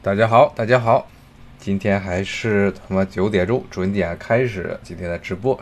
大家好，大家好，今天还是他妈九点钟准点开始今天的直播，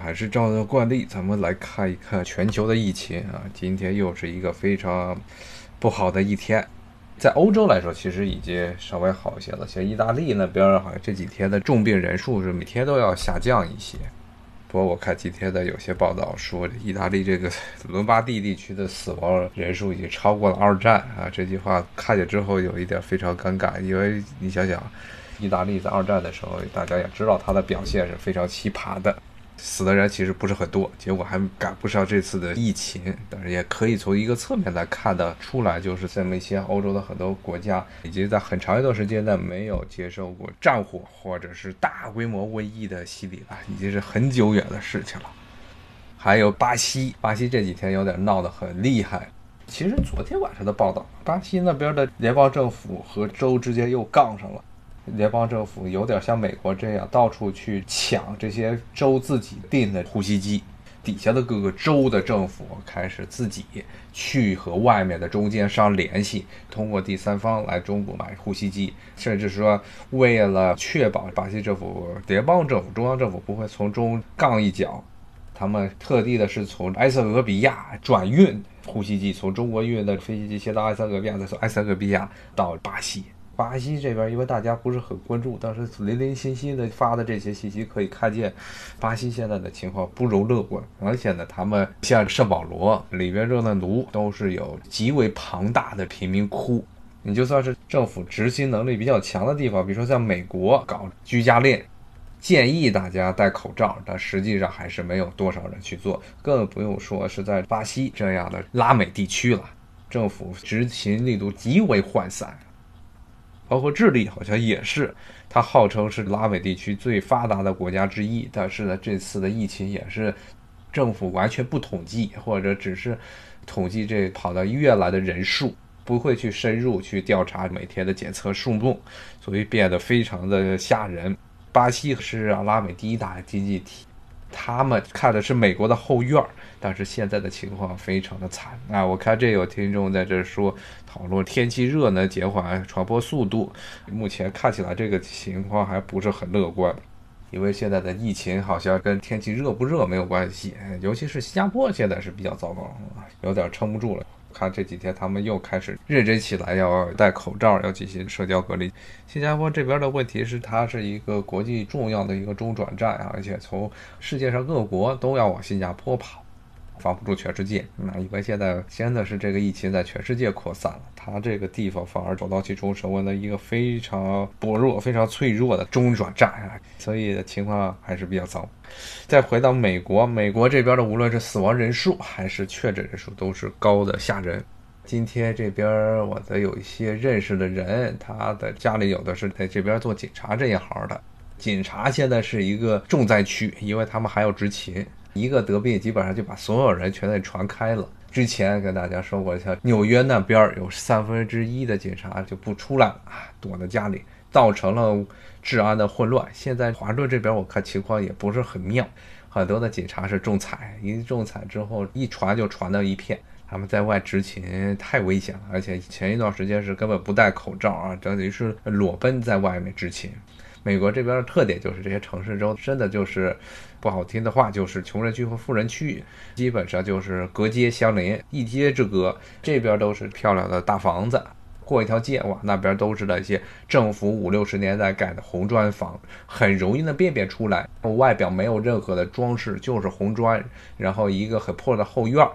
还是照着惯例，咱们来看一看全球的疫情啊。今天又是一个非常不好的一天，在欧洲来说，其实已经稍微好一些了，像意大利那边好像这几天的重病人数是每天都要下降一些。不过我看今天的有些报道说，意大利这个伦巴第地区的死亡人数已经超过了二战啊！这句话看见之后有一点非常尴尬，因为你想想，意大利在二战的时候，大家也知道它的表现是非常奇葩的。死的人其实不是很多，结果还赶不上这次的疫情，但是也可以从一个侧面来看得出来，就是这么一些欧洲的很多国家，已经在很长一段时间内没有接受过战火或者是大规模瘟疫的洗礼了，已经是很久远的事情了。还有巴西，巴西这几天有点闹得很厉害。其实昨天晚上的报道，巴西那边的联邦政府和州之间又杠上了。联邦政府有点像美国这样，到处去抢这些州自己订的呼吸机，底下的各个州的政府开始自己去和外面的中间商联系，通过第三方来中国买呼吸机，甚至说为了确保巴西政府、联邦政府、中央政府不会从中杠一脚，他们特地的是从埃塞俄比亚转运呼吸机，从中国运的飞机机先到埃塞俄比亚，再从埃塞俄比亚到巴西。巴西这边，因为大家不是很关注，但是零零星星的发的这些信息可以看见，巴西现在的情况不容乐观。而且呢，他们像圣保罗里边热内卢都是有极为庞大的贫民窟。你就算是政府执行能力比较强的地方，比如说像美国搞居家令，建议大家戴口罩，但实际上还是没有多少人去做，更不用说是在巴西这样的拉美地区了，政府执行力度极为涣散。包括智利好像也是，它号称是拉美地区最发达的国家之一，但是呢，这次的疫情也是政府完全不统计，或者只是统计这跑到医院来的人数，不会去深入去调查每天的检测数目，所以变得非常的吓人。巴西是拉美第一大经济体。他们看的是美国的后院儿，但是现在的情况非常的惨啊！我看这有听众在这说讨论天气热呢，减缓传播速度。目前看起来这个情况还不是很乐观，因为现在的疫情好像跟天气热不热没有关系，尤其是新加坡现在是比较糟糕，有点撑不住了。看这几天，他们又开始认真起来，要戴口罩，要进行社交隔离。新加坡这边的问题是，它是一个国际重要的一个中转站啊，而且从世界上各国都要往新加坡跑。防不住全世界，那因为现在真的是这个疫情在全世界扩散了，它这个地方反而走到其中成为了一个非常薄弱、非常脆弱的中转站啊，所以情况还是比较糟。再回到美国，美国这边的无论是死亡人数还是确诊人数都是高的吓人。今天这边我的有一些认识的人，他的家里有的是在这边做警察这一行的，警察现在是一个重灾区，因为他们还要执勤。一个得病，基本上就把所有人全给传开了。之前跟大家说过，像纽约那边有三分之一的警察就不出来了啊，躲在家里，造成了治安的混乱。现在华盛顿这边我看情况也不是很妙，很多的警察是中彩，一中彩之后一传就传到一片。他们在外执勤太危险了，而且前一段时间是根本不戴口罩啊，等于是裸奔在外面执勤。美国这边的特点就是这些城市中真的就是不好听的话，就是穷人区和富人区，基本上就是隔街相邻，一街之隔。这边都是漂亮的大房子，过一条街哇，那边都是那些政府五六十年代盖的红砖房，很容易能辨别出来，外表没有任何的装饰，就是红砖，然后一个很破的后院，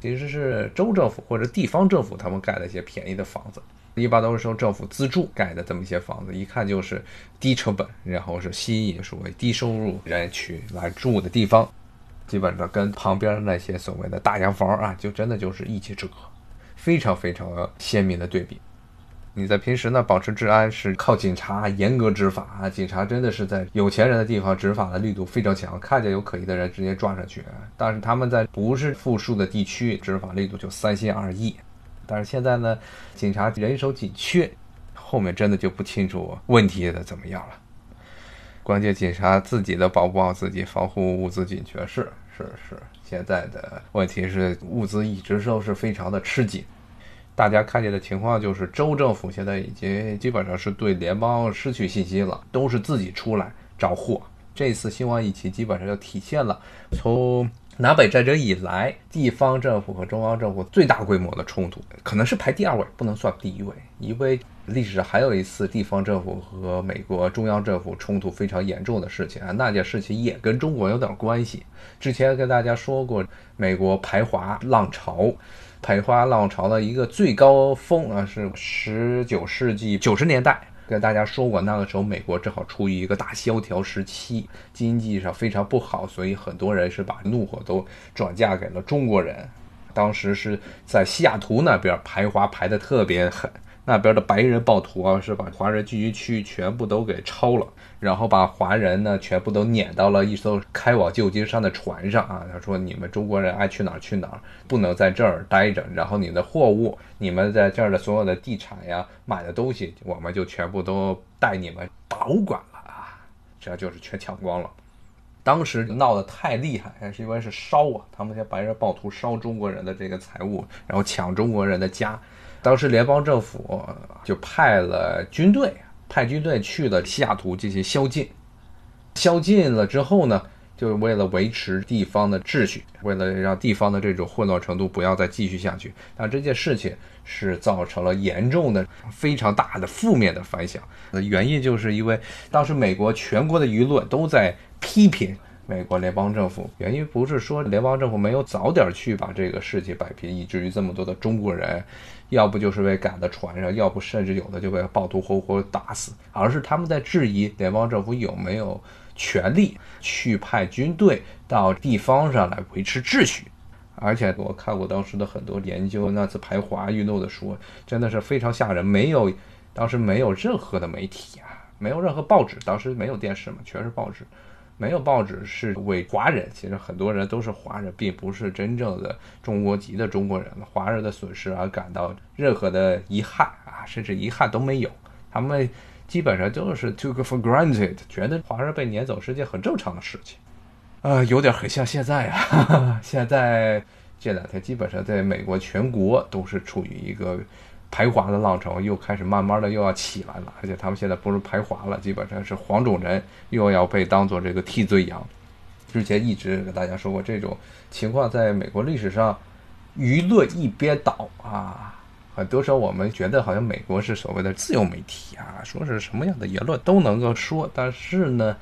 其实是州政府或者地方政府他们盖的一些便宜的房子。一般都是受政府资助盖的这么一些房子，一看就是低成本，然后是吸引所谓低收入人群来住的地方，基本上跟旁边那些所谓的大洋房啊，就真的就是一街之隔，非常非常鲜明的对比。你在平时呢，保持治安是靠警察严格执法啊，警察真的是在有钱人的地方执法的力度非常强，看见有可疑的人直接抓上去。但是他们在不是富庶的地区，执法力度就三心二意。但是现在呢，警察人手紧缺，后面真的就不清楚问题的怎么样了。关键警察自己的保不好自己，防护物资紧缺是是是。现在的问题是物资一直都是非常的吃紧。大家看见的情况就是，州政府现在已经基本上是对联邦失去信心了，都是自己出来找货。这次新冠疫情基本上就体现了从南北战争以来，地方政府和中央政府最大规模的冲突，可能是排第二位，不能算第一位，因为历史上还有一次地方政府和美国中央政府冲突非常严重的事情啊，那件事情也跟中国有点关系。之前跟大家说过，美国排华浪潮。排华浪潮的一个最高峰啊，是十九世纪九十年代，跟大家说过，那个时候美国正好处于一个大萧条时期，经济上非常不好，所以很多人是把怒火都转嫁给了中国人。当时是在西雅图那边排华排的特别狠。那边的白人暴徒啊，是把华人聚集区全部都给抄了，然后把华人呢全部都撵到了一艘开往旧金山的船上啊。他说：“你们中国人爱去哪儿去哪儿，不能在这儿待着。然后你的货物，你们在这儿的所有的地产呀、买的东西，我们就全部都带你们保管了啊。这就是全抢光了。当时闹得太厉害，是因为是烧啊，他们这些白人暴徒烧中国人的这个财物，然后抢中国人的家。”当时联邦政府就派了军队，派军队去了西雅图进行宵禁。宵禁了之后呢，就是为了维持地方的秩序，为了让地方的这种混乱程度不要再继续下去。但这件事情是造成了严重的、非常大的负面的反响。原因就是因为当时美国全国的舆论都在批评美国联邦政府。原因不是说联邦政府没有早点去把这个事情摆平，以至于这么多的中国人。要不就是被赶到船上，要不甚至有的就被暴徒活活打死，而是他们在质疑联邦政府有没有权利去派军队到地方上来维持秩序。而且我看过当时的很多研究那次排华运动的书，真的是非常吓人。没有，当时没有任何的媒体啊，没有任何报纸，当时没有电视嘛，全是报纸。没有报纸是为华人，其实很多人都是华人，并不是真正的中国籍的中国人。华人的损失而感到任何的遗憾啊，甚至遗憾都没有。他们基本上就是 took for granted，觉得华人被撵走是件很正常的事情。啊，有点很像现在啊，现在这两天基本上在美国全国都是处于一个。排华的浪潮又开始慢慢的又要起来了，而且他们现在不是排华了，基本上是黄种人又要被当做这个替罪羊。之前一直跟大家说过，这种情况在美国历史上舆论一边倒啊，很多时候我们觉得好像美国是所谓的自由媒体啊，说是什么样的言论都能够说，但是呢。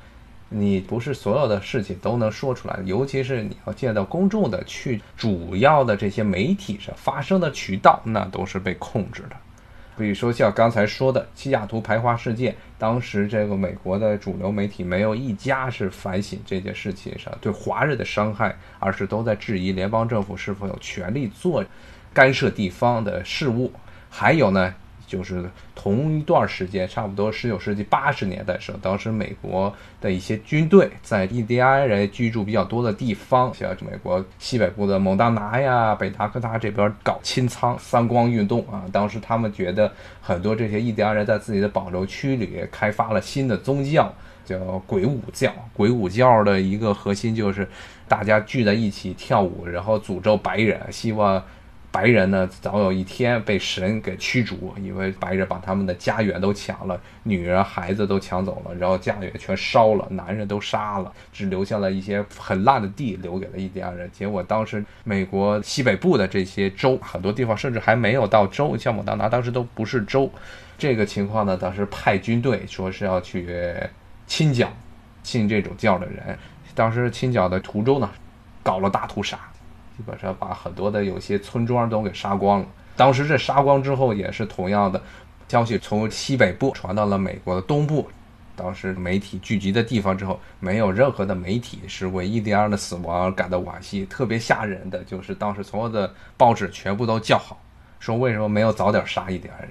你不是所有的事情都能说出来，尤其是你要见到公众的去主要的这些媒体上发生的渠道，那都是被控制的。比如说像刚才说的西雅图排华事件，当时这个美国的主流媒体没有一家是反省这件事情上对华人的伤害，而是都在质疑联邦政府是否有权利做干涉地方的事务。还有呢。就是同一段时间，差不多十九世纪八十年代时候，当时美国的一些军队在印第安人居住比较多的地方，像美国西北部的蒙大拿呀、北达科他这边搞清仓三光运动啊。当时他们觉得很多这些印第安人在自己的保留区里开发了新的宗教，叫鬼舞教。鬼舞教的一个核心就是大家聚在一起跳舞，然后诅咒白人，希望。白人呢，早有一天被神给驱逐，因为白人把他们的家园都抢了，女人孩子都抢走了，然后家园全烧了，男人都杀了，只留下了一些很烂的地留给了印第安人。结果当时美国西北部的这些州，很多地方甚至还没有到州，像蒙大拿当时都不是州。这个情况呢，当时派军队说是要去清剿信这种教的人，当时清剿的途中呢，搞了大屠杀。基本上把很多的有些村庄都给杀光了。当时这杀光之后，也是同样的消息从西北部传到了美国的东部。当时媒体聚集的地方之后，没有任何的媒体是为印第安的死亡而感到惋惜。特别吓人的就是当时所有的报纸全部都叫好，说为什么没有早点杀印第安人？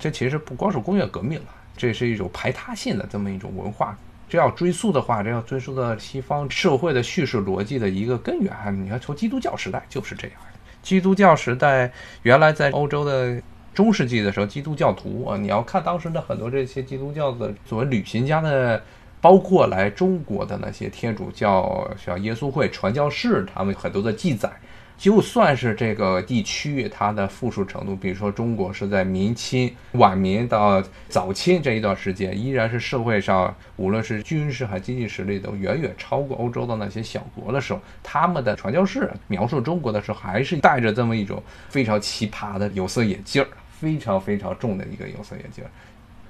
这其实不光是工业革命了，这是一种排他性的这么一种文化。这要追溯的话，这要追溯到西方社会的叙事逻辑的一个根源。你看，从基督教时代就是这样。基督教时代原来在欧洲的中世纪的时候，基督教徒啊，你要看当时的很多这些基督教的作为旅行家的，包括来中国的那些天主教像耶稣会传教士，他们很多的记载，就算是这个地区它的富庶程度，比如说中国是在明清、晚明到早清这一段时间，依然是社会上无论是军事还经济实力都远远超过欧洲的那些小国的时候，他们的传教士描述中国的时候，还是带着这么一种非常奇葩的有色眼镜儿，非常非常重的一个有色眼镜儿。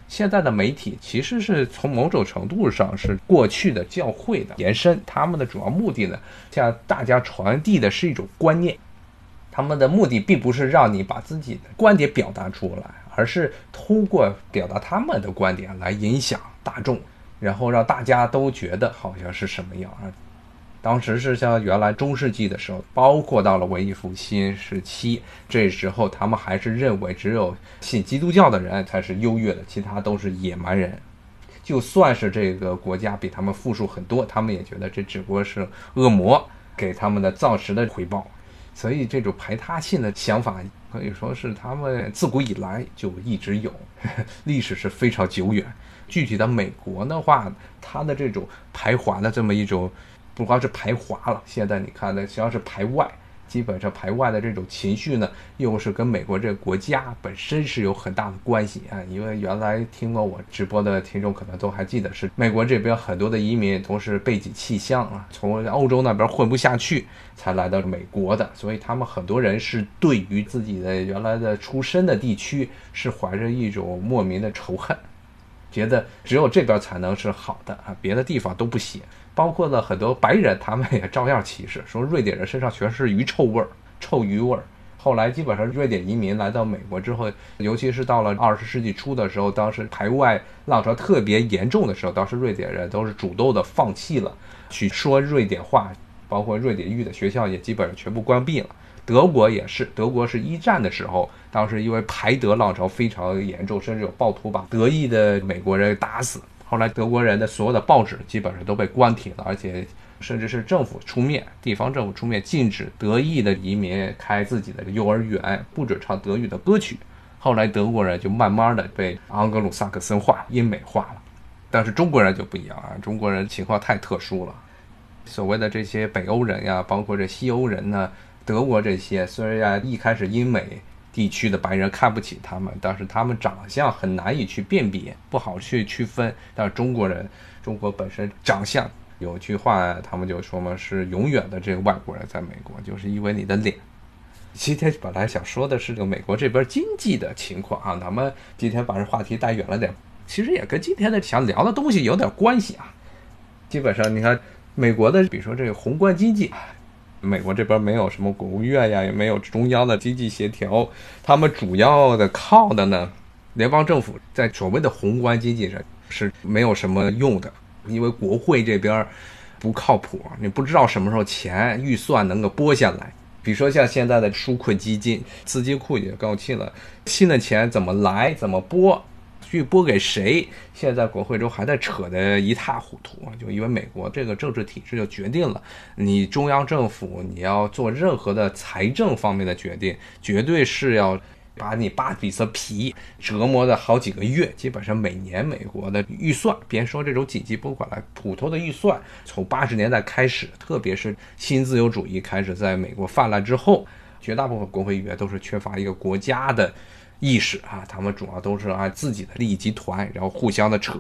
现在的媒体其实是从某种程度上是过去的教会的延伸，他们的主要目的呢，向大家传递的是一种观念，他们的目的并不是让你把自己的观点表达出来，而是通过表达他们的观点来影响大众，然后让大家都觉得好像是什么样啊。当时是像原来中世纪的时候，包括到了文艺复兴时期，这时候他们还是认为只有信基督教的人才是优越的，其他都是野蛮人。就算是这个国家比他们富庶很多，他们也觉得这只不过是恶魔给他们的造时的回报。所以这种排他性的想法可以说是他们自古以来就一直有，历史是非常久远。具体的美国的话，它的这种排华的这么一种。不光是排华了，现在你看呢，实际上是排外。基本上排外的这种情绪呢，又是跟美国这个国家本身是有很大的关系啊。因为原来听过我直播的听众可能都还记得，是美国这边很多的移民都是背井弃乡啊，从欧洲那边混不下去才来到美国的。所以他们很多人是对于自己的原来的出身的地区是怀着一种莫名的仇恨，觉得只有这边才能是好的啊，别的地方都不行。包括了很多白人，他们也照样歧视，说瑞典人身上全是鱼臭味儿、臭鱼味儿。后来基本上瑞典移民来到美国之后，尤其是到了二十世纪初的时候，当时排外浪潮特别严重的时候，当时瑞典人都是主动的放弃了去说瑞典话，包括瑞典语的学校也基本上全部关闭了。德国也是，德国是一战的时候，当时因为排德浪潮非常严重，甚至有暴徒把德裔的美国人打死。后来德国人的所有的报纸基本上都被关停了，而且甚至是政府出面，地方政府出面禁止德裔的移民开自己的幼儿园，不准唱德语的歌曲。后来德国人就慢慢的被盎格鲁撒克森化、英美化了。但是中国人就不一样啊，中国人情况太特殊了。所谓的这些北欧人呀，包括这西欧人呢，德国这些虽然一开始英美。地区的白人看不起他们，但是他们长相很难以去辨别，不好去区分。但是中国人，中国本身长相有句话，他们就说嘛，是永远的这个外国人在美国，就是因为你的脸。今天本来想说的是这个美国这边经济的情况啊，咱们今天把这话题带远了点，其实也跟今天的想聊的东西有点关系啊。基本上你看美国的，比如说这个宏观经济。美国这边没有什么国务院呀，也没有中央的经济协调，他们主要的靠的呢，联邦政府在所谓的宏观经济上是没有什么用的，因为国会这边不靠谱，你不知道什么时候钱预算能够拨下来。比如说像现在的纾困基金，资金库也告罄了，新的钱怎么来，怎么拨？剧拨给谁？现在国会中还在扯得一塌糊涂就因为美国这个政治体制就决定了，你中央政府你要做任何的财政方面的决定，绝对是要把你扒比色皮折磨的好几个月。基本上每年美国的预算，别说这种紧急拨款了，普通的预算，从八十年代开始，特别是新自由主义开始在美国泛滥之后，绝大部分国会议员都是缺乏一个国家的。意识啊，他们主要都是按自己的利益集团，然后互相的扯，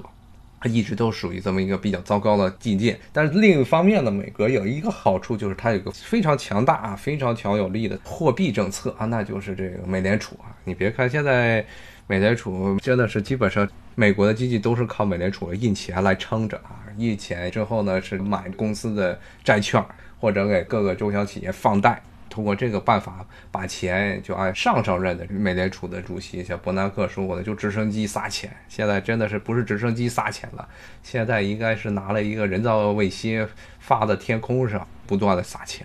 一直都属于这么一个比较糟糕的境界。但是另一方面呢，美国有一个好处，就是它有个非常强大啊、非常强有力的货币政策啊，那就是这个美联储啊。你别看现在美联储真的是基本上美国的经济都是靠美联储印钱来撑着啊，印钱之后呢是买公司的债券，或者给各个中小企业放贷。通过这个办法，把钱就按上上任的美联储的主席像伯南克说过的，就直升机撒钱。现在真的是不是直升机撒钱了，现在应该是拿了一个人造卫星发到天空上，不断的撒钱。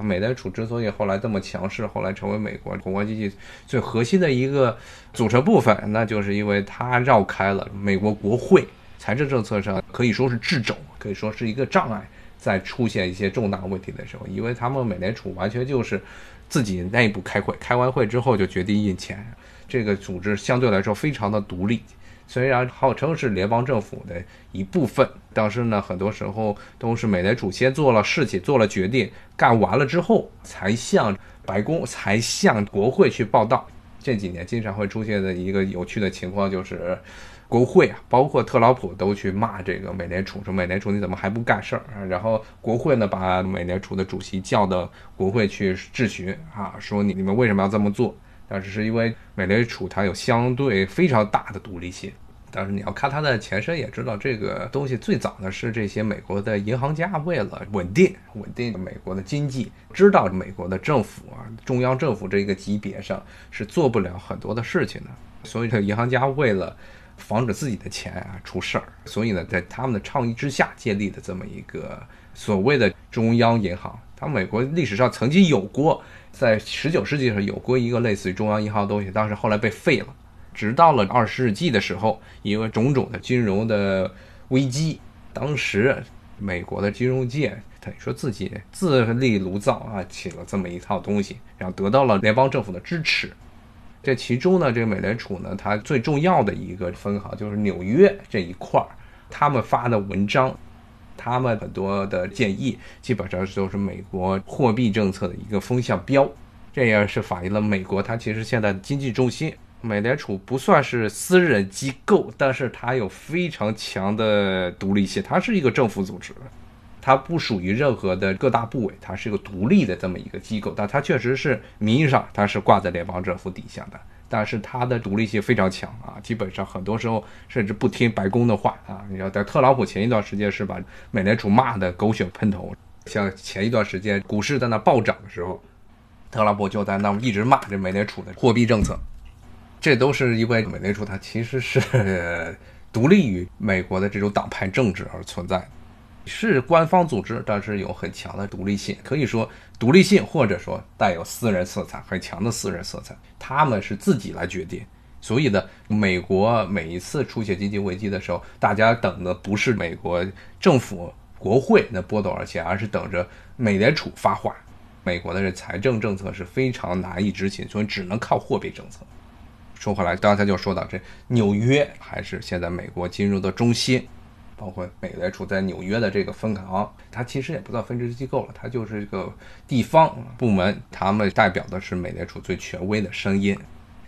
美联储之所以后来这么强势，后来成为美国宏观经济最核心的一个组成部分，那就是因为它绕开了美国国会，财政政策上可以说是掣肘，可以说是一个障碍。在出现一些重大问题的时候，因为他们美联储完全就是自己内部开会，开完会之后就决定印钱，这个组织相对来说非常的独立。虽然号称是联邦政府的一部分，但是呢，很多时候都是美联储先做了事情、做了决定，干完了之后才向白宫、才向国会去报道。这几年经常会出现的一个有趣的情况就是，国会啊，包括特朗普都去骂这个美联储，说美联储你怎么还不干事儿啊？然后国会呢，把美联储的主席叫到国会去质询啊，说你你们为什么要这么做？但是是因为美联储它有相对非常大的独立性，但是你要看它的前身，也知道这个东西最早呢是这些美国的银行家为了稳定稳定美国的经济，知道美国的政府啊中央政府这个级别上是做不了很多的事情的，所以这银行家为了防止自己的钱啊出事儿，所以呢在他们的倡议之下建立的这么一个所谓的中央银行，它美国历史上曾经有过。在十九世纪上有过一个类似于中央银行的东西，但是后来被废了。直到了二十世纪的时候，因为种种的金融的危机，当时美国的金融界等于说自己自立炉灶啊，起了这么一套东西，然后得到了联邦政府的支持。这其中呢，这个美联储呢，它最重要的一个分行就是纽约这一块儿，他们发的文章。他们很多的建议基本上都是美国货币政策的一个风向标，这也是反映了美国它其实现在的经济重心。美联储不算是私人机构，但是它有非常强的独立性，它是一个政府组织，它不属于任何的各大部委，它是一个独立的这么一个机构，但它确实是名义上它是挂在联邦政府底下的。但是它的独立性非常强啊，基本上很多时候甚至不听白宫的话啊。你要在特朗普前一段时间是把美联储骂的狗血喷头，像前一段时间股市在那暴涨的时候，特朗普就在那一直骂这美联储的货币政策。这都是因为美联储它其实是 独立于美国的这种党派政治而存在。是官方组织，但是有很强的独立性，可以说独立性或者说带有私人色彩，很强的私人色彩。他们是自己来决定，所以呢，美国每一次出现经济危机的时候，大家等的不是美国政府、国会能拨多少钱，而是等着美联储发话。美国的这财政政策是非常难以执行，所以只能靠货币政策。说回来，刚才就说到这，纽约还是现在美国金融的中心。包括美联储在纽约的这个分行，它其实也不算分支机构了，它就是一个地方部门，他们代表的是美联储最权威的声音。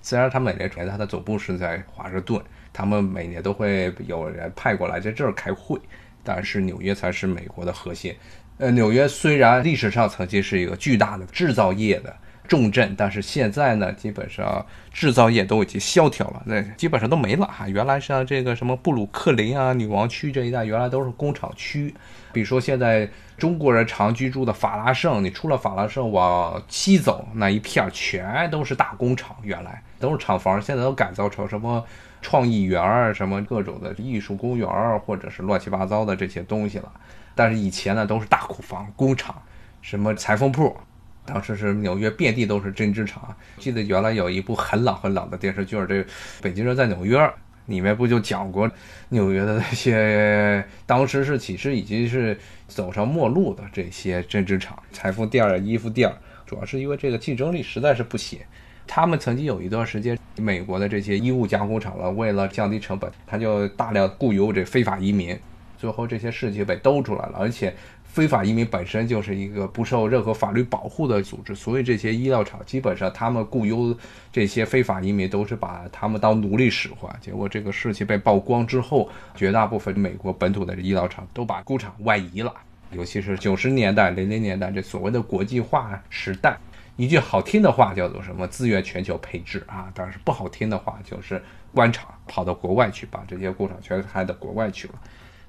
虽然它美联储它的总部是在华盛顿，他们每年都会有人派过来在这儿开会，但是纽约才是美国的核心。呃，纽约虽然历史上曾经是一个巨大的制造业的。重镇，但是现在呢，基本上制造业都已经萧条了，那基本上都没了哈。原来像这个什么布鲁克林啊、女王区这一带，原来都是工厂区。比如说现在中国人常居住的法拉盛，你出了法拉盛往西走那一片，全都是大工厂，原来都是厂房，现在都改造成什么创意园儿、什么各种的艺术公园儿，或者是乱七八糟的这些东西了。但是以前呢，都是大库房、工厂，什么裁缝铺。当时是纽约遍地都是针织厂，记得原来有一部很老很老的电视剧，这《北京人在纽约》里面不就讲过纽约的那些，当时是其实已经是走上末路的这些针织厂、裁缝店儿、衣服店儿，主要是因为这个竞争力实在是不行。他们曾经有一段时间，美国的这些衣物加工厂了，为了降低成本，他就大量雇佣这非法移民，最后这些事情被兜出来了，而且。非法移民本身就是一个不受任何法律保护的组织，所以这些医疗厂基本上他们雇佣这些非法移民都是把他们当奴隶使唤。结果这个事情被曝光之后，绝大部分美国本土的医疗厂都把工厂外移了。尤其是九十年代、零零年代这所谓的国际化时代，一句好听的话叫做什么资源全球配置啊，但是不好听的话就是官场跑到国外去，把这些工厂全开到国外去了。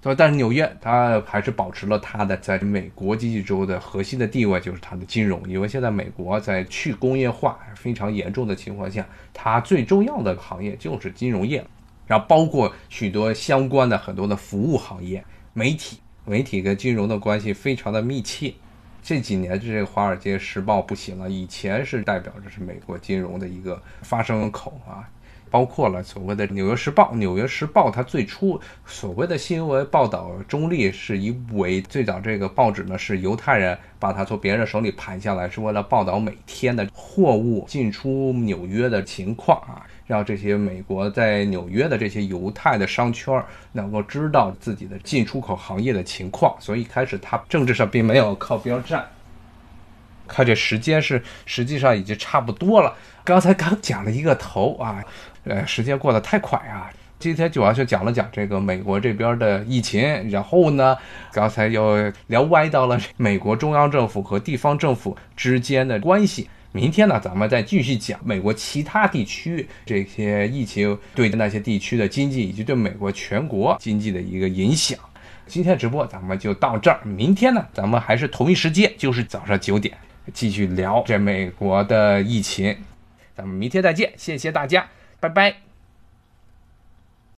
对但是纽约它还是保持了它的在美国经济州的核心的地位，就是它的金融。因为现在美国在去工业化非常严重的情况下，它最重要的行业就是金融业，然后包括许多相关的很多的服务行业、媒体，媒体跟金融的关系非常的密切。这几年这个《华尔街时报》不行了，以前是代表着是美国金融的一个发声口啊。包括了所谓的《纽约时报》，《纽约时报》它最初所谓的新闻报道中立，是以为最早这个报纸呢是犹太人把它从别人手里盘下来，是为了报道每天的货物进出纽约的情况啊。让这些美国在纽约的这些犹太的商圈能够知道自己的进出口行业的情况。所以一开始他政治上并没有靠边站。看这时间是实际上已经差不多了，刚才刚讲了一个头啊，呃，时间过得太快啊。今天主要就讲了讲这个美国这边的疫情，然后呢，刚才又聊歪到了美国中央政府和地方政府之间的关系。明天呢，咱们再继续讲美国其他地区这些疫情对那些地区的经济以及对美国全国经济的一个影响。今天直播咱们就到这儿，明天呢，咱们还是同一时间，就是早上九点继续聊这美国的疫情。咱们明天再见，谢谢大家，拜拜。